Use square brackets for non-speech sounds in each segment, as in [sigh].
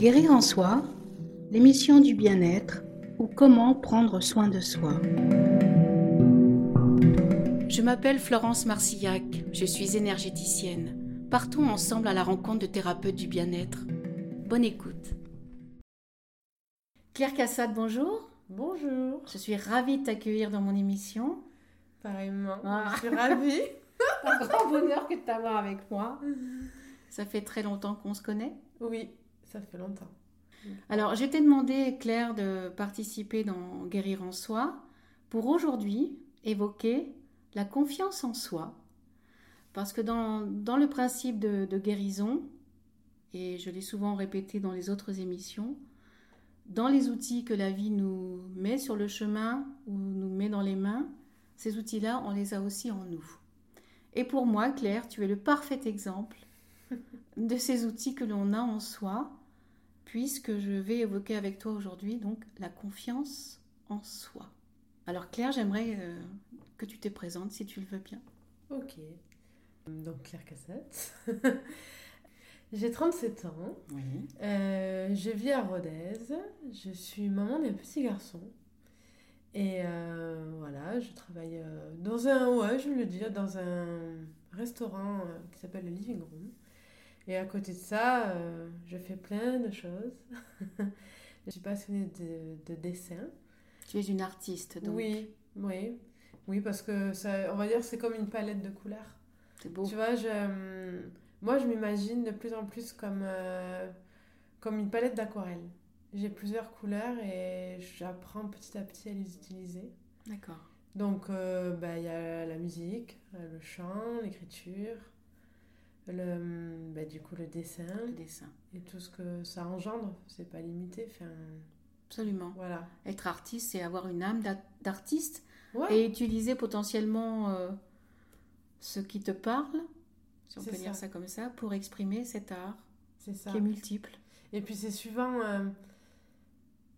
Guérir en soi, l'émission du bien-être ou comment prendre soin de soi. Je m'appelle Florence Marcillac, je suis énergéticienne. Partons ensemble à la rencontre de thérapeutes du bien-être. Bonne écoute. Claire Cassade, bonjour. Bonjour. Je suis ravie de t'accueillir dans mon émission. Pareillement. Ah. Je suis ravie. [laughs] Un grand bonheur que de t'avoir avec moi. Ça fait très longtemps qu'on se connaît. Oui, ça fait longtemps. Alors, je t'ai demandé, Claire, de participer dans Guérir en soi pour aujourd'hui évoquer la confiance en soi. Parce que dans, dans le principe de, de guérison, et je l'ai souvent répété dans les autres émissions, dans les outils que la vie nous met sur le chemin ou nous met dans les mains, ces outils-là, on les a aussi en nous. Et pour moi, Claire, tu es le parfait exemple [laughs] de ces outils que l'on a en soi, puisque je vais évoquer avec toi aujourd'hui donc la confiance en soi. Alors Claire, j'aimerais euh, que tu te présentes si tu le veux bien. Ok. Donc Claire Cassette. [laughs] J'ai 37 ans. Oui. Euh, je vis à Rodez. Je suis maman d'un petit garçon. Et euh, voilà, je travaille dans un, ouais, je veux le dire, dans un restaurant qui s'appelle le Living Room. Et à côté de ça, euh, je fais plein de choses. [laughs] je suis passionnée de, de dessin. Tu es une artiste, donc Oui, oui. Oui, parce que ça, on va dire c'est comme une palette de couleurs. c'est beau. Tu vois, je, hum, moi je m'imagine de plus en plus comme, euh, comme une palette d'aquarelle. J'ai plusieurs couleurs et j'apprends petit à petit à les utiliser. D'accord. Donc, euh, bah, il y a la musique, euh, le chant, l'écriture, le, hum, bah, du coup le dessin Le dessin. et tout ce que ça engendre. C'est pas limité. Enfin, Absolument. voilà. Être artiste, c'est avoir une âme d'ar- d'artiste Ouais, et utiliser potentiellement euh, ce qui te parle, si on peut dire ça. comme ça, pour exprimer cet art c'est ça. qui est multiple. Et puis c'est suivant, euh,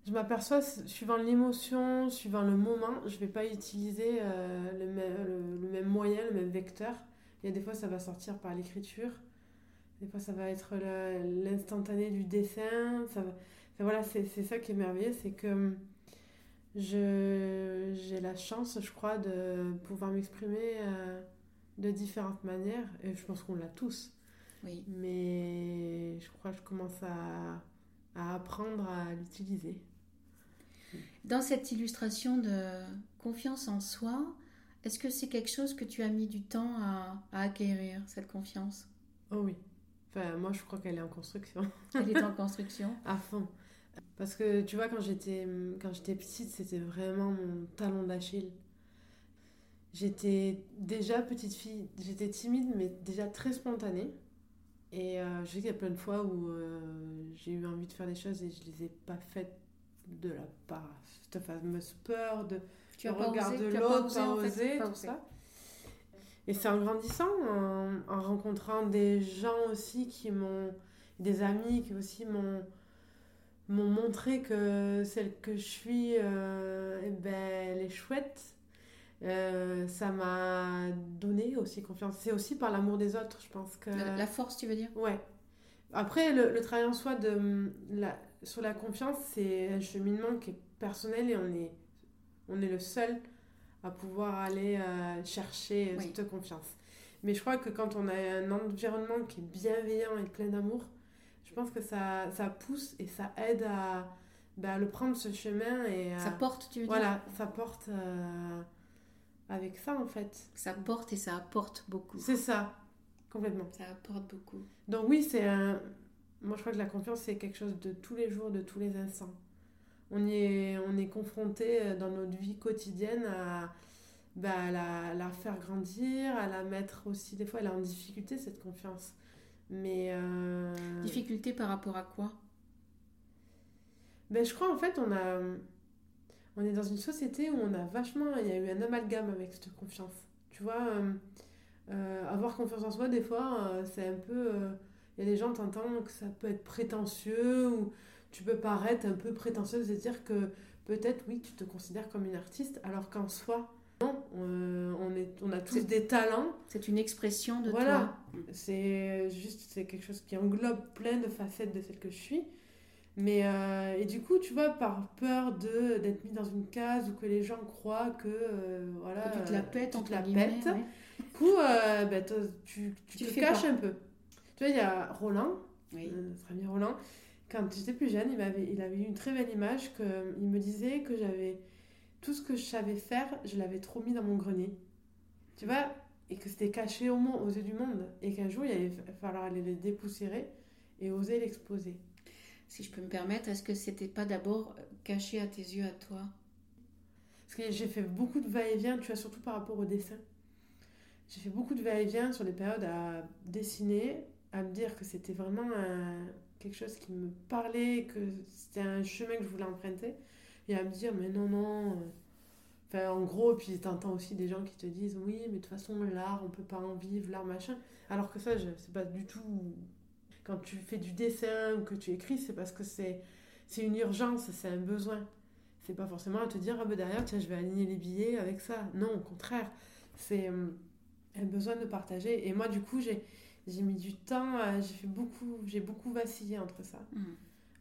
je m'aperçois, suivant l'émotion, suivant le moment, je vais pas utiliser euh, le, même, le, le même moyen, le même vecteur. Il y a des fois ça va sortir par l'écriture, des fois ça va être l'instantané du dessin. Ça va... enfin, voilà, c'est ça qui est merveilleux, c'est que hum, j'ai la chance, je crois, de pouvoir m'exprimer euh, de différentes manières, et je pense qu'on l'a tous. Oui. Mais je crois que je commence à, à apprendre à l'utiliser. Dans cette illustration de confiance en soi, est-ce que c'est quelque chose que tu as mis du temps à, à acquérir, cette confiance? Oh oui. Enfin, moi, je crois qu'elle est en construction. [laughs] Elle est en [laughs] construction? À fond. Parce que tu vois, quand j'étais, quand j'étais petite, c'était vraiment mon talon d'Achille. J'étais déjà petite fille, j'étais timide, mais déjà très spontanée. Et euh, je sais qu'il y a plein de fois où euh, j'ai eu envie de faire des choses et je les ai pas faites de la part, cette fameuse peur de Tu le regard de l'autre, osé, pas osé, tout ça. Et c'est en grandissant, en, en rencontrant des gens aussi qui m'ont, des amis qui aussi m'ont, m'ont montré que celle que je suis, euh, eh ben, elle est chouette. Euh, ça m'a donné aussi confiance. C'est aussi par l'amour des autres, je pense que. La, la force, tu veux dire? Ouais. Après, le, le travail en soi de, la, sur la confiance, c'est un cheminement qui est personnel et on est, on est le seul à pouvoir aller euh, chercher Oui. cette confiance. Mais je crois que quand on a un environnement qui est bienveillant et plein d'amour, je pense que ça, ça pousse et ça aide à, bah, le prendre ce chemin et Ça porte, tu veux dire voilà, ça porte euh, avec ça en fait. Ça porte et ça apporte beaucoup. C'est ça, complètement. Ça apporte beaucoup. Donc oui, c'est un... Moi, je crois que la confiance, c'est quelque chose de tous les jours, de tous les instants. On y est, on est confronté euh, dans notre vie quotidienne à, bah, à la, la faire grandir, à la mettre aussi, des fois, elle est en difficulté, cette confiance. Mais... euh, Difficulté par rapport à quoi? Ben, je crois, en fait, on a... On est dans une société où on a vachement... Il y a eu un amalgame avec cette confiance. Tu vois, euh, euh, avoir confiance en soi, des fois, c'est un peu... Il y a des gens, t'entends que ça peut être prétentieux ou tu peux paraître un peu prétentieuse et dire que peut-être, oui, tu te considères comme une artiste, alors qu'en soi, non, euh, on, est, on a tous des talents. C'est une expression de Voilà. toi. C'est juste, c'est quelque chose qui englobe plein de facettes de celle que je suis. Mais, euh, et du coup, tu vois, par peur de, d'être mis dans une case ou que les gens croient que, euh, voilà, Que tu te la pètes, tu te la pètes, ouais. du coup, euh, bah, t'as- tu, tu Tu te caches pas. un peu. Tu vois, il y a Roland, Oui. notre ami Roland, quand j'étais plus jeune, il, m'avait, il avait eu une très belle image que, il me disait que j'avais tout ce que je savais faire, je l'avais trop mis dans mon grenier. Tu vois? Et que c'était caché au monde, aux yeux du monde. Et qu'un jour, il allait fa- falloir aller le dépoussiérer et oser l'exposer. Si je peux me permettre, est-ce que c'était pas d'abord euh, caché à tes yeux, à toi? Parce que j'ai fait beaucoup de va-et-vient, tu vois, surtout par rapport au dessin. J'ai fait beaucoup de va-et-vient sur des périodes à dessiner, à me dire que c'était vraiment un- quelque chose qui me parlait, que c'était un chemin que je voulais emprunter, et à me dire, mais non, non. euh, Enfin, en gros, puis t'entends aussi des gens qui te disent, oui, mais de toute façon, l'art, on peut pas en vivre, l'art, machin. Alors que ça, c'est pas du tout. Quand tu fais du dessin ou que tu écris, c'est parce que c'est une urgence, c'est un besoin. C'est pas forcément à te dire, ah ben derrière, tiens, je vais aligner les billets avec ça. Non, au contraire. C'est hum, un besoin de partager. Et moi, du coup, j'ai j'ai mis du temps, j'ai fait beaucoup, j'ai beaucoup vacillé entre ça. Hmm.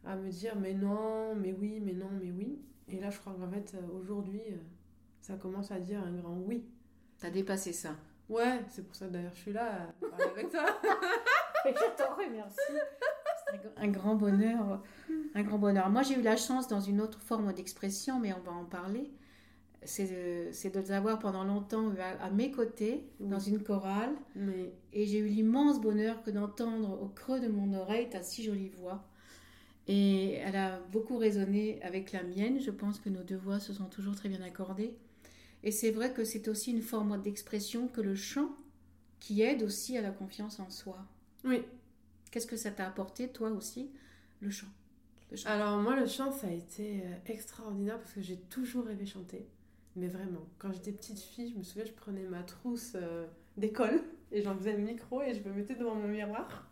À me dire, mais non, mais oui, mais non, mais oui. Et là, je crois qu'en fait, euh, aujourd'hui, euh, ça commence à dire un grand oui. T'as dépassé ça. Ouais, c'est pour ça d'ailleurs je suis là à parler avec toi. [laughs] Je t'en remercie. C'est un grand bonheur. Un grand bonheur. Moi, j'ai eu la chance dans une autre forme d'expression, mais on va en parler. C'est de, les avoir pendant longtemps eu à, à mes côtés, Oui. dans une chorale. Et j'ai eu l'immense bonheur que d'entendre au creux de mon oreille ta si jolie voix. Et elle a beaucoup résonné avec la mienne. Je pense que nos deux voix se sont toujours très bien accordées. Et c'est vrai que c'est aussi une forme d'expression que le chant qui aide aussi à la confiance en soi. oui, Qu'est-ce que ça t'a apporté, toi aussi, le chant, le chant. alors moi, le chant, ça a été euh, extraordinaire parce que j'ai toujours rêvé chanter. Mais vraiment, quand j'étais petite fille, je me souviens, je prenais ma trousse euh, d'école et j'en faisais le micro et je me mettais devant mon miroir.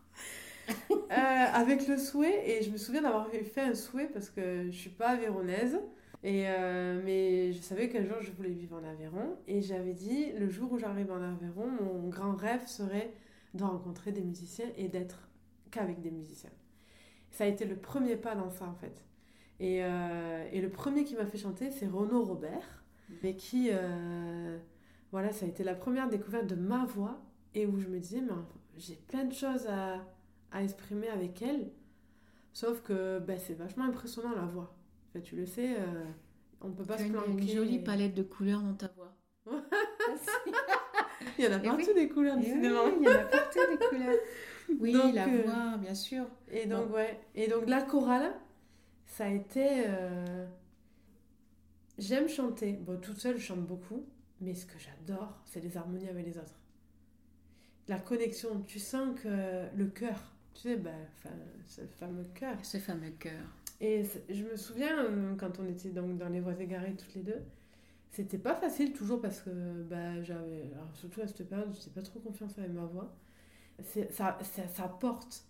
[laughs] Euh, avec le souhait, et je me souviens d'avoir fait un souhait parce que je suis pas avéronaise, et euh, mais je savais qu'un jour je voulais vivre en Aveyron, et j'avais dit le jour où j'arrive en Aveyron, mon grand rêve serait de rencontrer des musiciens et d'être qu'avec des musiciens. Ça a été le premier pas dans ça en fait. Et, euh, et le premier qui m'a fait chanter, c'est Renaud Robert, mais qui, euh, voilà, ça a été la première découverte de ma voix, et où je me disais, mais j'ai plein de choses à, à exprimer avec elle. Sauf que ben, c'est vachement impressionnant la voix. Tu le sais, euh, on peut pas se planquer. une jolie palette de couleurs dans ta voix. [laughs] Il y en a partout oui. des couleurs oui, il y en a partout des couleurs. [laughs] Oui, Donc, la euh, voix, bien sûr. Et donc, Bon. ouais. Et donc, la chorale, ça a été. euh, J'aime chanter. Bon, toute seule, je chante beaucoup. Mais ce que j'adore, c'est les harmonies avec les autres. La connexion. Tu sens que le cœur, tu sais, enfin, ce fameux cœur. Ce fameux cœur. Et je me souviens, euh, quand on était donc dans les voies égarées toutes les deux, c'était pas facile toujours parce que bah, j'avais. Surtout à cette période, je pas trop confiance avec ma voix. Ça, ça, ça porte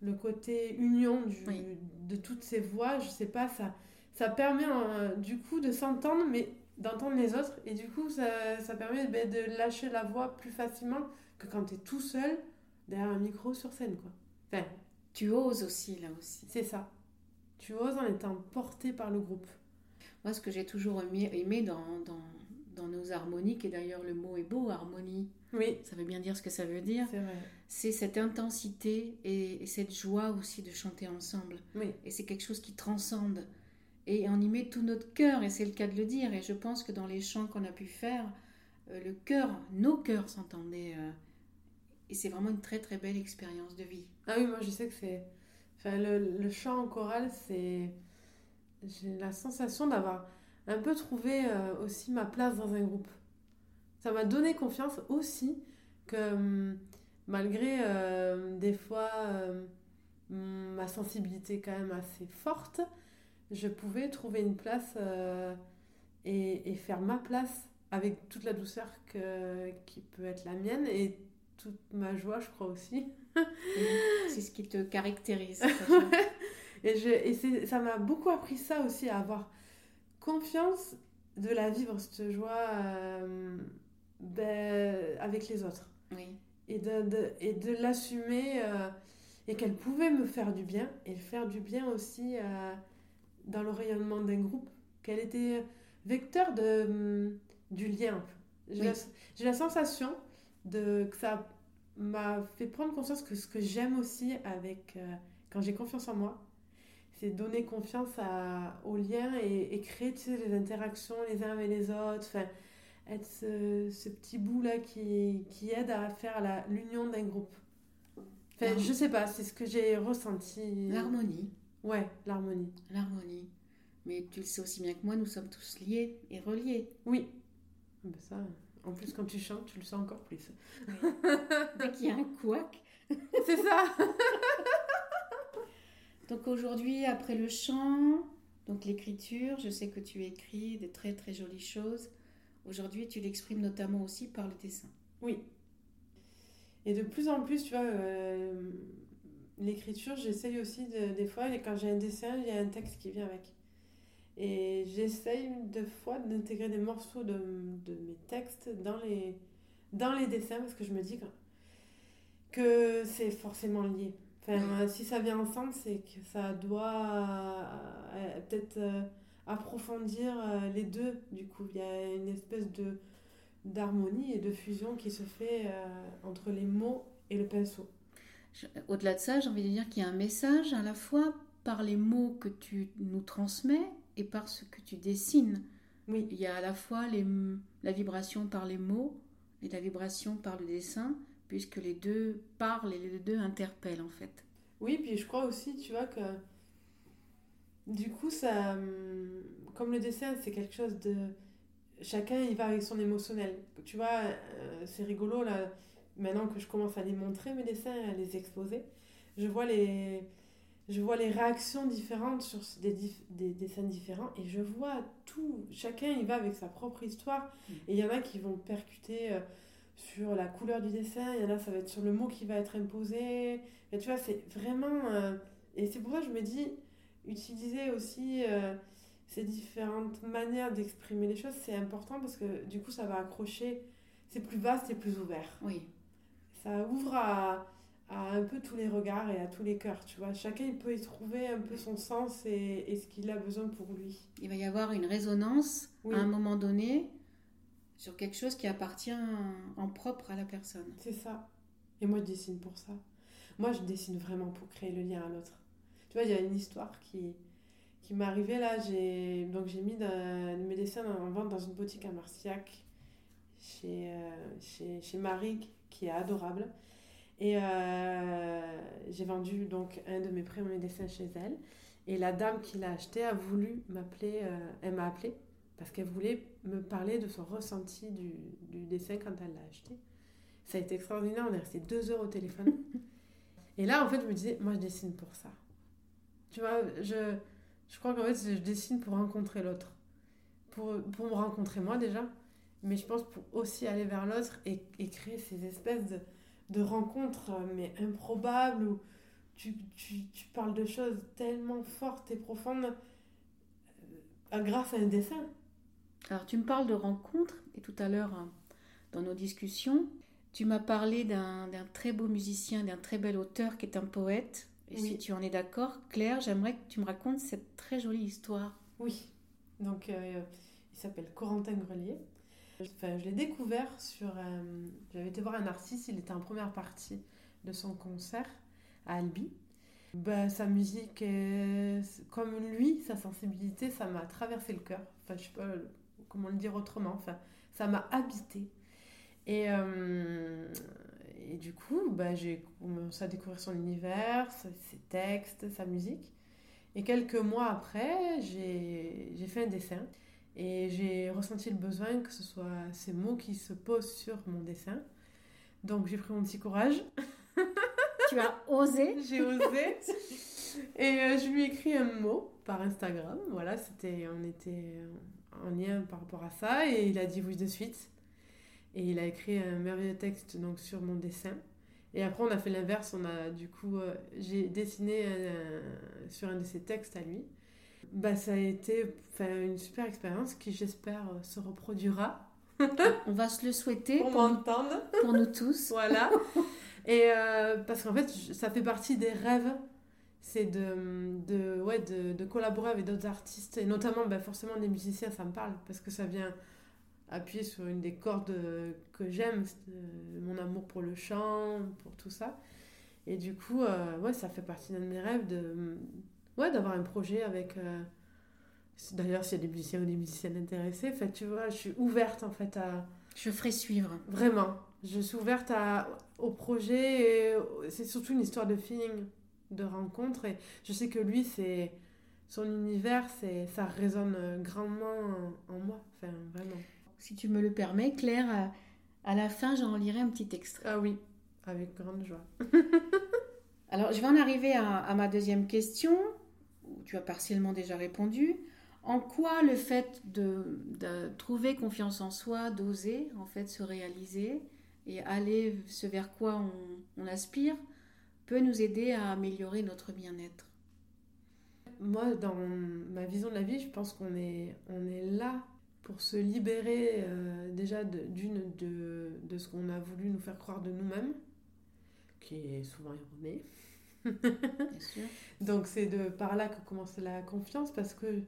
le côté union du, Oui. de toutes ces voix, je sais pas, ça, ça permet euh, du coup de s'entendre, mais d'entendre les autres. Et du coup, ça, ça permet ben, de lâcher la voix plus facilement que quand tu es tout seul derrière un micro sur scène. quoi. Enfin, Tu oses aussi, là aussi. c'est ça. Tu oses en étant porté par le groupe. Moi, ce que j'ai toujours aimé, aimé dans, dans, dans nos harmoniques, et d'ailleurs le mot est beau, harmonie, Oui, ça veut bien dire ce que ça veut dire, c'est vrai. c'est cette intensité et, et cette joie aussi de chanter ensemble. Oui, Et c'est quelque chose qui transcende. Et on y met tout notre cœur, et c'est le cas de le dire. Et je pense que dans les chants qu'on a pu faire, euh, le cœur, nos cœurs s'entendaient. euh, et c'est vraiment une très très belle expérience de vie. Ah oui, moi je sais que c'est. Enfin, le, chant en chorale, c'est. J'ai la sensation d'avoir un peu trouvé euh, aussi ma place dans un groupe. Ça m'a donné confiance aussi que hum, malgré des fois hum, ma sensibilité quand même assez forte, je pouvais trouver une place euh, et, et faire ma place avec toute la douceur que, qui peut être la mienne et toute ma joie, je crois aussi. C'est ce qui te caractérise. et je, et ça m'a beaucoup appris ça aussi, à avoir confiance de la vivre, cette joie euh, ben, avec les autres. oui. Et de, de- et de l'assumer. euh, et qu'elle pouvait me faire du bien et faire du bien aussi dans le rayonnement d'un groupe, qu'elle était vecteur de, hum, du lien. J'ai la, la, sensation de, que ça m'a fait prendre conscience que ce que j'aime aussi avec euh, quand j'ai confiance en moi, c'est donner confiance à, aux liens et, créer tu sais, les interactions les uns avec les autres. Enfin, être ce, ce, petit bout là qui, qui aide à faire l'union d'un groupe. Enfin, je sais pas, c'est ce que j'ai ressenti. L'harmonie. Ouais, l'harmonie. L'harmonie. Mais tu le sais aussi bien que moi, nous sommes tous liés et reliés. Oui. Ah ben ça, en plus, quand tu chantes, tu le sens encore plus. Dès qu'il y a un couac. [laughs] C'est ça. [laughs] donc aujourd'hui, après le chant, donc l'écriture, je sais que tu écris des très très jolies choses. Aujourd'hui, tu l'exprimes notamment aussi par le dessin. Oui. Et de plus en plus, tu vois, euh, l'écriture, j'essaye aussi des fois, et quand j'ai un dessin, il y a un texte qui vient avec. Et j'essaye de fois d'intégrer des morceaux de, de, mes textes dans les, dans les dessins parce que je me dis que, que c'est forcément lié. Enfin, si ça vient ensemble, c'est que ça doit euh, peut-être euh, approfondir euh, les deux. Du coup, il y a une espèce de d'harmonie et de fusion qui se fait entre les mots et le pinceau. Au-delà de ça, j'ai envie de dire qu'il y a un message à la fois par les mots que tu nous transmets et par ce que tu dessines. Oui. Il y a à la fois les, la vibration par les mots et la vibration par le dessin, puisque les deux parlent et les deux interpellent en fait. Oui, puis je crois aussi, tu vois, que du coup, ça, comme le dessin, c'est quelque chose de... Chacun, il va avec son émotionnel. Tu vois, euh, c'est rigolo, là, maintenant que je commence à les montrer, mes dessins, à les exposer, je vois les je vois les réactions différentes sur des, des, des, scènes différentes et je vois tout. Chacun, il va avec sa propre histoire. Mm. Et il y en a qui vont percuter euh, sur la couleur du dessin, il y en a, ça va être sur le mot qui va être imposé. Et tu vois, c'est vraiment. Euh, et c'est pour ça que je me dis, utiliser aussi euh, ces différentes manières d'exprimer les choses, c'est important parce que du coup, ça va accrocher. C'est plus vaste et plus ouvert. Oui. Ça ouvre à à un peu tous les regards et à tous les cœurs, tu vois. Chacun, il peut y trouver un peu son sens et, et ce qu'il a besoin pour lui. Il va y avoir une résonance à un moment donné sur quelque chose qui appartient en propre à la personne. C'est ça. Et moi, je dessine pour ça. Moi, je dessine vraiment pour créer le lien à l'autre. Tu vois, il y a une histoire qui, qui m'est arrivée là. J'ai, donc, j'ai mis mes dessins en vente dans une boutique à Marciac chez, euh, chez, chez Marie, qui est adorable. Et euh, j'ai vendu donc un de mes premiers dessins chez elle. Et la dame qui l'a acheté a voulu m'appeler, euh, elle m'a appelé parce qu'elle voulait me parler de son ressenti du, du dessin quand elle l'a acheté. Ça a été extraordinaire, on est resté deux heures au téléphone. [laughs] et là, en fait, je me disais, moi, je dessine pour ça. Tu vois, je, je crois qu'en fait, je dessine pour rencontrer l'autre. Pour, pour me rencontrer moi déjà, mais je pense pour aussi aller vers l'autre et, et créer ces espèces de de rencontres, euh, mais improbables, où tu, tu, tu, parles de choses tellement fortes et profondes euh, grâce à un dessin. Alors, tu me parles de rencontres, et tout à l'heure, euh, dans nos discussions, tu m'as parlé d'un très beau musicien, d'un très bel auteur qui est un poète. Et si tu en es d'accord, Claire, j'aimerais que tu me racontes cette très jolie histoire. Oui. Donc, il s'appelle Corentin Grelier. Je l'ai découvert sur. Euh, j'avais été voir un artiste, il était en première partie de son concert à Albi. Bah, sa musique, comme lui, sa sensibilité, ça m'a traversé le cœur. Enfin, je sais pas comment le dire autrement. Enfin, ça m'a habité. Et, euh, et du coup, bah, j'ai commencé à découvrir son univers, ses textes, sa musique. Et quelques mois après, j'ai fait un dessin. Et j'ai ressenti le besoin que ce soit ces mots qui se posent sur mon dessin. Donc j'ai pris mon petit courage. [laughs] tu as osé J'ai osé. Et euh, je lui ai écrit un mot par Instagram. Voilà, c'était, on était en lien par rapport à ça. Et il a dit oui de suite. Et il a écrit un merveilleux texte donc, sur mon dessin. Et après, on a fait l'inverse. On a, du coup, euh, j'ai dessiné sur un de ses textes à lui bah, ça a été une super expérience qui, j'espère, euh, se reproduira. On va se le souhaiter pour, m'entendre. Pour nous tous. [laughs] voilà. Et euh, parce qu'en fait, ça fait partie des rêves, c'est de, de, ouais, de, de collaborer avec d'autres artistes, et notamment ben, forcément des musiciens, ça me parle, parce que ça vient appuyer sur une des cordes que j'aime, mon amour pour le chant, pour tout ça. Et du coup, euh, ouais, ça fait partie d'un de mes rêves de, ouais, d'avoir un projet avec. Euh, d'ailleurs, s'il y a des musiciens ou des musiciennes intéressés, en fait, tu vois, je suis ouverte en fait à. Je ferai suivre. Vraiment. Je suis ouverte à, au projet. C'est surtout une histoire de feeling, de rencontre. Et je sais que lui, c'est. Son univers, c'est, ça résonne grandement en moi. Enfin, vraiment. Si tu me le permets, Claire, à la fin, j'en lirai un petit extrait. Ah oui, avec grande joie. [laughs] Alors, je vais en arriver à, ma deuxième question, tu as partiellement déjà répondu. En quoi le fait de, trouver confiance en soi, d'oser en fait se réaliser et aller ce vers quoi on, aspire, peut nous aider à améliorer notre bien-être? Moi, dans ma vision de la vie, je pense qu'on est, on est là pour se libérer euh, déjà d'une de, de, ce qu'on a voulu nous faire croire de nous-mêmes qui est souvent erroné. [laughs] Donc c'est de par là que commence la confiance parce que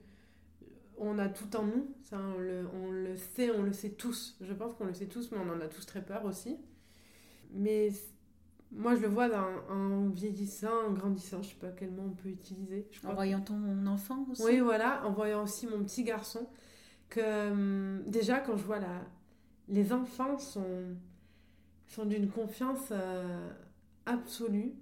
on a tout en nous, ça on le, on le sait, on le sait tous. Je pense qu'on le sait tous, mais on en a tous très peur aussi. Mais moi je le vois en vieillissant, en grandissant, je sais pas quel mot on peut utiliser. en voyant ton enfant aussi. Oui voilà, en voyant aussi mon petit garçon que hum, déjà quand je vois la, les enfants sont sont d'une confiance euh, absolue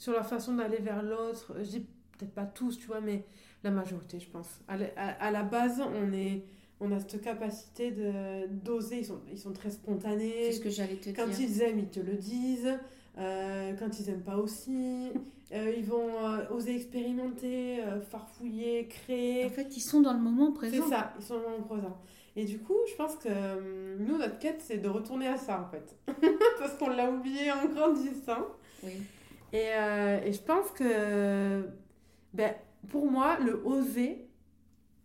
sur la façon d'aller vers l'autre. Je dis peut-être pas tous, tu vois, mais la majorité, je pense. À, la base, on est on a cette capacité de d'oser ils sont, ils sont très spontanés c'est ce que j'allais te quand dire quand ils aiment ils te le disent euh, quand ils aiment pas aussi [laughs] euh, ils vont euh, oser expérimenter farfouiller créer en fait ils sont dans le moment présent c'est ça ils sont dans le moment présent et du coup, je pense que euh, nous, notre quête, c'est de retourner à ça, en fait. [laughs] Parce qu'on l'a oublié en grandissant. Oui. Et, euh, et, je pense que, ben, pour moi, le oser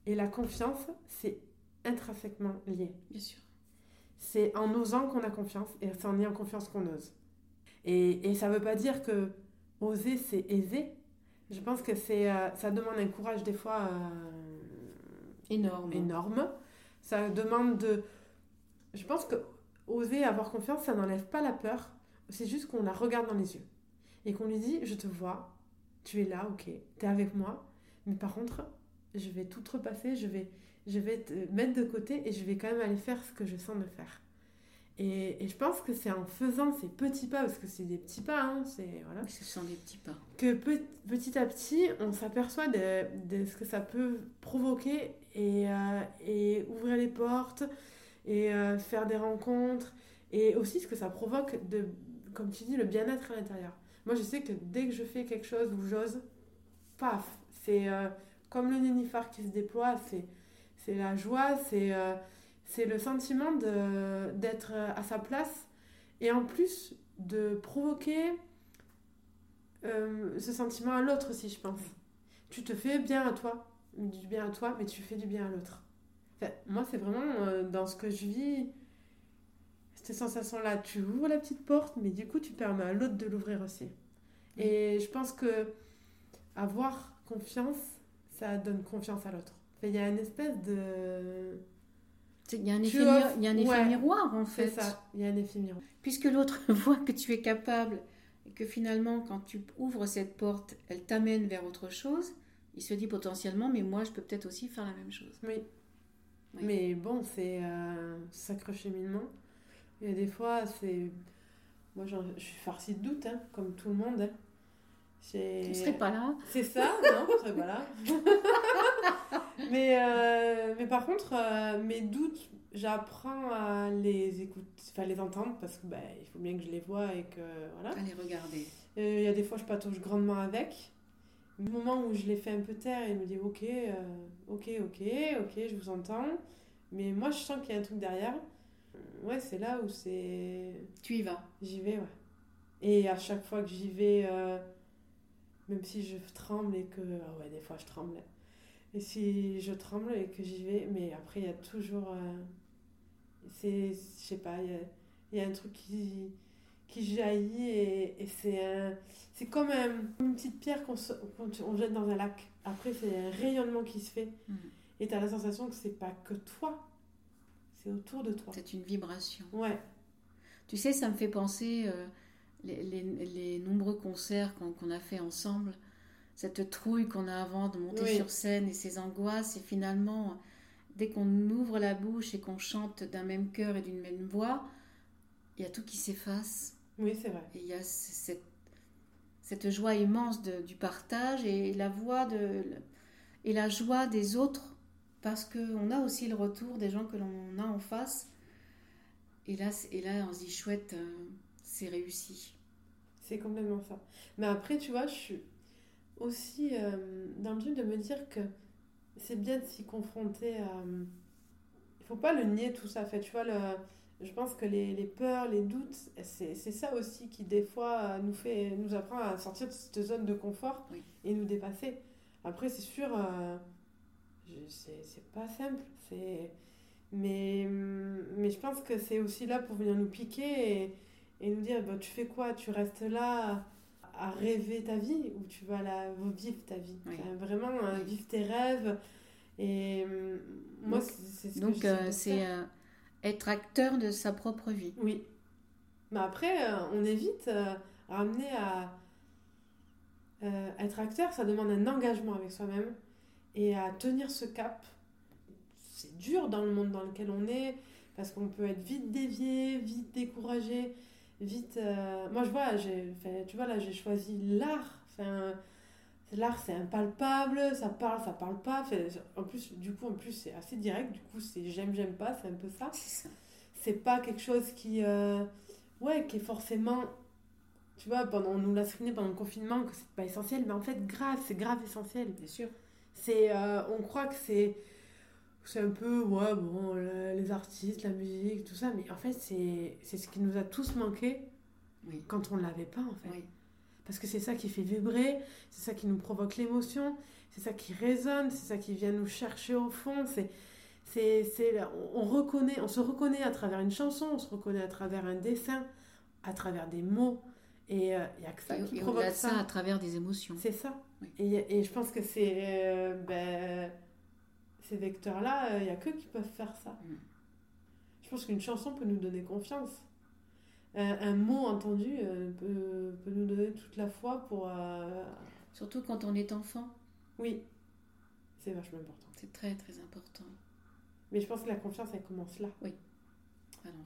et la confiance, c'est intrinsèquement lié. Bien sûr. C'est en osant qu'on a confiance et c'est en ayant confiance qu'on ose. Et, et ça ne veut pas dire que oser, c'est aisé. Je pense que c'est, euh, ça demande un courage des fois énorme. énorme. Ça demande de. Je pense que oser avoir confiance, ça n'enlève pas la peur. C'est juste qu'on la regarde dans les yeux. Et qu'on lui dit Je te vois, tu es là, ok, tu es avec moi. Mais par contre, je vais tout repasser, je vais, je vais te mettre de côté et je vais quand même aller faire ce que je sens de faire. Et, et je pense que c'est en faisant ces petits pas, parce que c'est des petits pas, hein, c'est voilà. Ce sont des petits pas. Que petit à petit, on s'aperçoit de, de, ce que ça peut provoquer et, euh, et ouvrir les portes et euh, faire des rencontres et aussi ce que ça provoque de, comme tu dis, le bien-être à l'intérieur. Moi, je sais que dès que je fais quelque chose où j'ose, paf, c'est euh, comme le nénuphar qui se déploie, c'est, c'est la joie, c'est, c'est le sentiment de, d'être à sa place et en plus de provoquer ce sentiment à l'autre aussi, je pense. Tu te fais bien à toi du bien à toi, mais tu fais du bien à l'autre. moi, c'est vraiment euh, dans ce que je vis, cette sensation-là. Tu ouvres la petite porte, mais du coup, tu permets à l'autre de l'ouvrir aussi. Et je pense que avoir confiance, ça donne confiance à l'autre. Il y a une espèce de. Il y a un effet, y a un effet miroir en fait. C'est ça, il y a un effet miroir. Puisque l'autre [laughs] voit que tu es capable et que finalement, quand tu ouvres cette porte, elle t'amène vers autre chose, il se dit potentiellement, mais moi, je peux peut-être aussi faire la même chose. Oui. Mais bon, c'est un sacré cheminement. Et des fois, c'est. Moi, je suis farcie de doutes, hein, comme tout le monde. Hein. Tu ne serais pas là. C'est ça, non, je ne serais pas là. [laughs] mais, euh, mais par contre, euh, mes doutes, j'apprends à les écouter, enfin les entendre, parce que bah, il faut bien que je les vois et que. Voilà. À les regarder. Euh, il y a des fois, je patouche grandement avec. Le moment où je l'ai fait un peu taire, il me dit ok, ok, ok, ok, je vous entends. Mais moi, je sens qu'il y a un truc derrière. Ouais, c'est là où c'est. Tu y vas. J'y vais, ouais. Et à chaque fois que j'y vais, euh, même si je tremble et que. Ah ouais, des fois je tremble. Et si je tremble et que j'y vais, mais après, il y a toujours. Euh, c'est. Je sais pas, il y a, y a, un truc qui, qui jaillit et, et c'est un, c'est comme une petite pierre qu'on on jette dans un lac. Après, c'est un rayonnement qui se fait. Mm. Et tu as la sensation que c'est pas que toi, c'est autour de toi. C'est une vibration. Ouais. Tu sais, ça me fait penser euh, les, les, les, nombreux concerts qu'on a fait ensemble, cette trouille qu'on a avant de monter sur scène et ces angoisses. Et finalement, dès qu'on ouvre la bouche et qu'on chante d'un même cœur et d'une même voix, il y a tout qui s'efface. Oui, c'est vrai. Et il y a cette, cette joie immense de, du partage et la voix de, et la joie des autres parce qu'on a aussi le retour des gens que l'on a en face. Et là, et là on se dit chouette, euh, c'est réussi. C'est complètement ça. Mais après, tu vois, je suis aussi euh, dans le truc de me dire que c'est bien de s'y confronter à. Il faut pas le nier tout ça. Fait, tu vois, le, je pense que les, les peurs, les doutes, c'est ça aussi qui, des fois, nous, fait, nous apprend à sortir de cette zone de confort et nous dépasser. Après, c'est sûr, euh, c'est pas simple. Mais, mais je pense que c'est aussi là pour venir nous piquer et, et nous dire bah, tu fais quoi? Tu restes là à rêver ta vie ou tu vas la vivre ta vie? Vraiment, hein, vivre tes rêves. Et moi, c'est ce donc, euh, c'est euh, être acteur de sa propre vie. Oui. Mais après, euh, on est vite ramené à être acteur, ça demande un engagement avec soi-même et à tenir ce cap. C'est dur dans le monde dans lequel on est parce qu'on peut être vite dévié, vite découragé, vite. Euh, moi, je vois, j'ai, tu vois, là, j'ai choisi l'art. Enfin, l'art, c'est impalpable, ça parle, ça parle pas. en plus, du coup, en plus, c'est assez direct. Du coup, c'est j'aime, j'aime pas, c'est un peu ça. C'est pas quelque chose qui, euh, ouais, qui est forcément. Tu vois, pendant, on nous l'a souligné pendant le confinement que c'est pas essentiel, mais en fait, grave, c'est grave essentiel. Bien sûr. C'est, euh, on croit que c'est c'est un peu, ouais, bon, les artistes, la musique, tout ça, mais en fait, c'est ce qui nous a tous manqué oui. quand on ne l'avait pas, en fait. Parce que c'est ça qui fait vibrer, c'est ça qui nous provoque l'émotion, c'est ça qui résonne, c'est ça qui vient nous chercher au fond, c'est... C'est, on, reconnaît, on se reconnaît à travers une chanson, on se reconnaît à travers un dessin, à travers des mots. Et il euh, n'y a que ça qui provoque ça. ça. à travers des émotions. C'est ça. Et, et, je pense que c'est... Euh, ben, ces vecteurs-là, il euh, n'y a que qui peuvent faire ça. Mm. Je pense qu'une chanson peut nous donner confiance. Un, mot entendu euh, peut, peut, nous donner toute la foi pour... Euh, Surtout quand on est enfant. Oui, c'est vachement important. C'est très très important. Mais je pense que la confiance, elle commence là. Oui.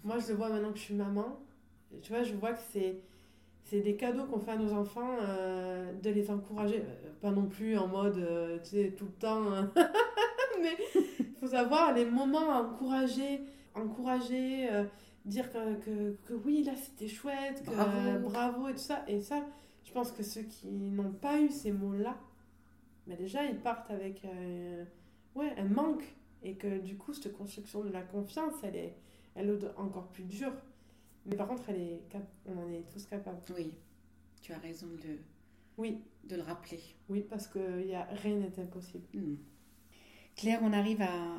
Moi, je le vois maintenant que je suis maman. Tu vois, je vois que c'est c'est des cadeaux qu'on fait à nos enfants, de les encourager, pas non plus en mode, tu sais, tout le temps, hein. [laughs] mais il faut savoir les moments à encourager, encourager, euh, dire que, que, que, oui, là c'était chouette, que bravo. et tout ça. Et ça, je pense que ceux qui n'ont pas eu ces mots-là, mais déjà ils partent avec euh, ouais, un manque. Et que du coup, cette construction de la confiance, elle est, elle est encore plus dure. Mais par contre, elle est on en est tous capables. Oui, tu as raison de, oui. de le rappeler. Oui, parce que y a, rien n'est impossible. Hmm. Claire, on arrive à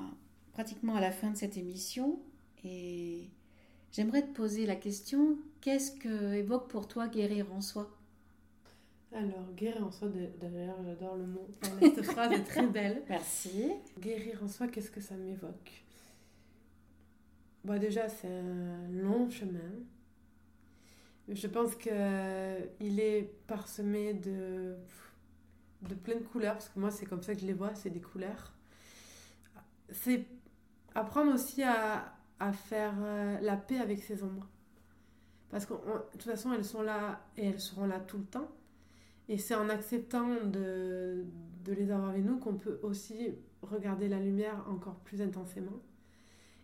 pratiquement à la fin de cette émission et j'aimerais te poser la question qu'est-ce que évoque pour toi guérir en soi? Alors, guérir en soi, d'ailleurs, j'adore le mot. [laughs] Cette phrase est très belle. Merci. Guérir en soi, qu'est-ce que ça m'évoque? Bon, Déjà, c'est un long chemin. Je pense qu'il est parsemé de, de plein de couleurs, parce que moi, c'est comme ça que je les vois, c'est des couleurs c'est apprendre aussi à, à faire euh, la paix avec ses ombres. Parce que de toute façon, elles sont là et elles seront là tout le temps. Et c'est en acceptant de, de, les avoir avec nous qu'on peut aussi regarder la lumière encore plus intensément.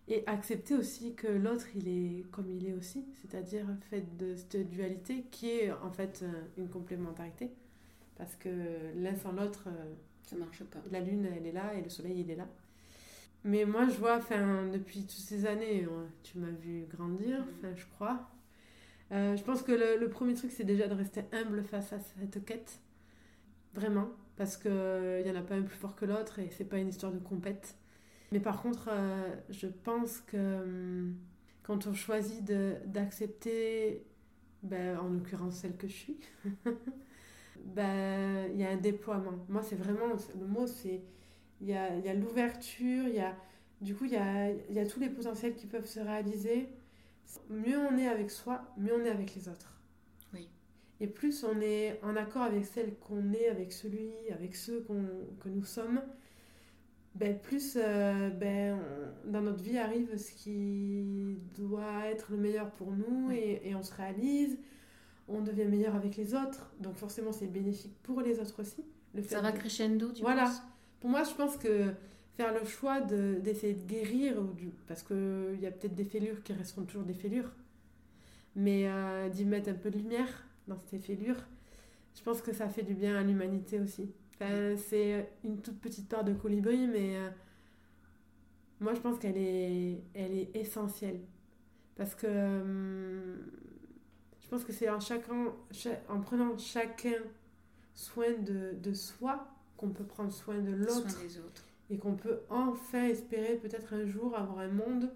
Et accepter aussi que l'autre, il est comme il est aussi, c'est-à-dire fait de cette dualité qui est en fait euh, une complémentarité. Parce que l'un sans l'autre, euh, ça marche pas. La lune, elle est là et le soleil, il est là. Mais moi, je vois, enfin, depuis toutes ces années, tu m'as vu grandir, mm. enfin, je crois. Euh, je pense que le, premier truc, c'est déjà de rester humble face à cette quête. Vraiment. Parce qu'il n'y en a pas un plus fort que l'autre et c'est pas une histoire de compète. Mais par contre, euh, je pense que hum, quand on choisit d'accepter ben, en l'occurrence celle que je suis, [laughs] ben, il y a un déploiement. Moi, c'est vraiment, le mot, c'est, il y a, y a l'ouverture, il y a, du coup, il y a, y a tous les potentiels qui peuvent se réaliser. Mieux on est avec soi, mieux on est avec les autres. Oui. Et plus on est en accord avec celle qu'on est, avec celui, avec ceux qu'on, que nous sommes, ben, plus euh, ben, on- dans notre vie arrive ce qui doit être le meilleur pour nous Oui. et, et on se réalise, on devient meilleur avec les autres, donc forcément c'est bénéfique pour les autres aussi. Le fait Ça va de- crescendo, tu Voilà. penses? Pour moi, je pense que faire le choix de- d'essayer de, guérir, ou du, parce qu'il y a peut-être des fêlures qui resteront toujours des fêlures, mais euh, d'y mettre un peu de lumière dans ces fêlures, je pense que ça fait du bien à l'humanité aussi. Enfin, c'est une toute petite part de colibri, mais euh, moi je pense qu'elle est, elle est essentielle. Parce que je pense que c'est en, chacun, cha- en prenant chacun soin de, de soi qu'on peut prendre soin de l'autre Soin des autres. et qu'on peut enfin espérer peut-être un jour avoir un monde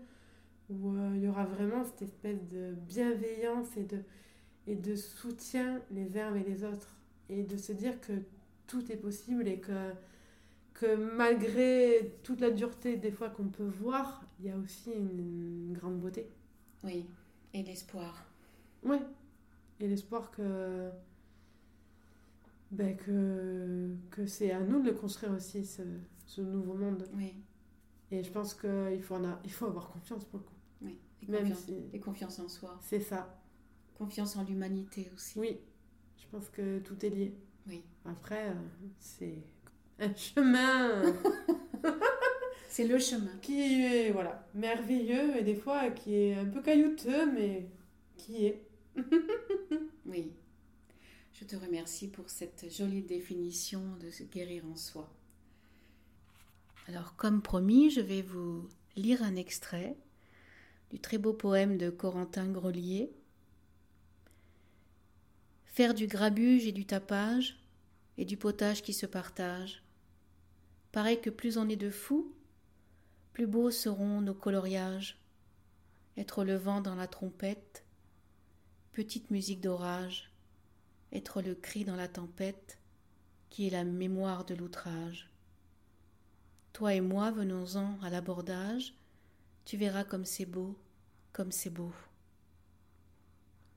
où euh, il y aura vraiment cette espèce de bienveillance et de, et de soutien les uns avec les autres et de se dire que tout est possible et que, que malgré toute la dureté des fois qu'on peut voir, il y a aussi une, une grande beauté. Oui. Et l'espoir. Oui. Et l'espoir que, ben que, que c'est à nous de le construire aussi, ce, ce nouveau monde. Oui. Et je pense qu'il faut, en a- il faut avoir confiance pour le coup. oui. Et, Même confiance, si et confiance en soi. c'est ça. Confiance en l'humanité aussi. Oui, je pense que tout est lié. Oui. Après, euh, c'est un chemin [laughs] C'est le chemin. qui est voilà, merveilleux et des fois qui est un peu caillouteux, mais qui est. [laughs] Oui. Je te remercie pour cette jolie définition de se guérir en soi. Alors, comme promis, je vais vous lire un extrait du très beau poème de Corentin Grelier. Faire du grabuge et du tapage et du potage qui se partage. Pareil que plus on est de fous, plus beaux seront nos coloriages. Être le vent dans la trompette, petite musique d'orage, être le cri dans la tempête, qui est la mémoire de l'outrage. Toi et moi, venons-en à l'abordage, tu verras comme c'est beau, comme c'est beau.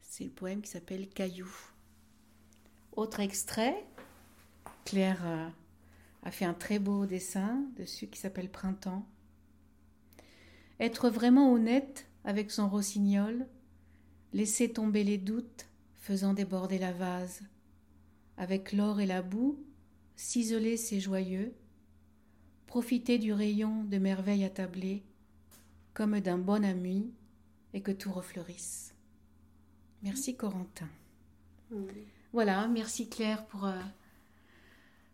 C'est le poème qui s'appelle Caillou. Autre extrait, Claire euh, a fait un très beau dessin dessus qui s'appelle Printemps. Être vraiment honnête avec son rossignol, laisser tomber les doutes, faisant déborder la vase. Avec l'or et la boue, ciseler ses joyeux, profiter du rayon de merveilles attablées, comme d'un bon ami, et que tout refleurisse. Merci Corentin. Voilà, merci Claire pour euh,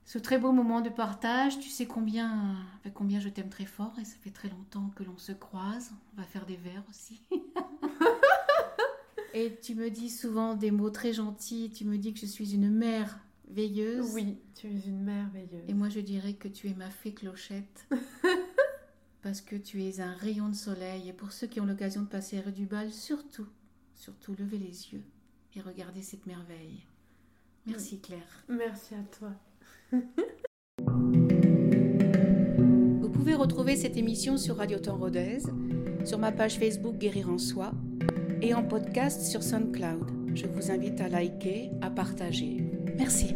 ce très beau moment de partage. Tu sais combien, combien je t'aime très fort et ça fait très longtemps que l'on se croise. On va faire des verres aussi. [laughs] et tu me dis souvent des mots très gentils. Tu me dis que je suis une mère veilleuse. Oui, tu es une merveilleuse. Et moi je dirais que tu es ma fée clochette. [laughs] parce que tu es un rayon de soleil. Et pour ceux qui ont l'occasion de passer rue du bal, surtout, surtout levez les yeux et regardez cette merveille. Merci Claire. Merci à toi. Vous pouvez retrouver cette émission sur Radio Temps Rodez, sur ma page Facebook Guérir en Soi et en podcast sur SoundCloud. Je vous invite à liker, à partager. Merci.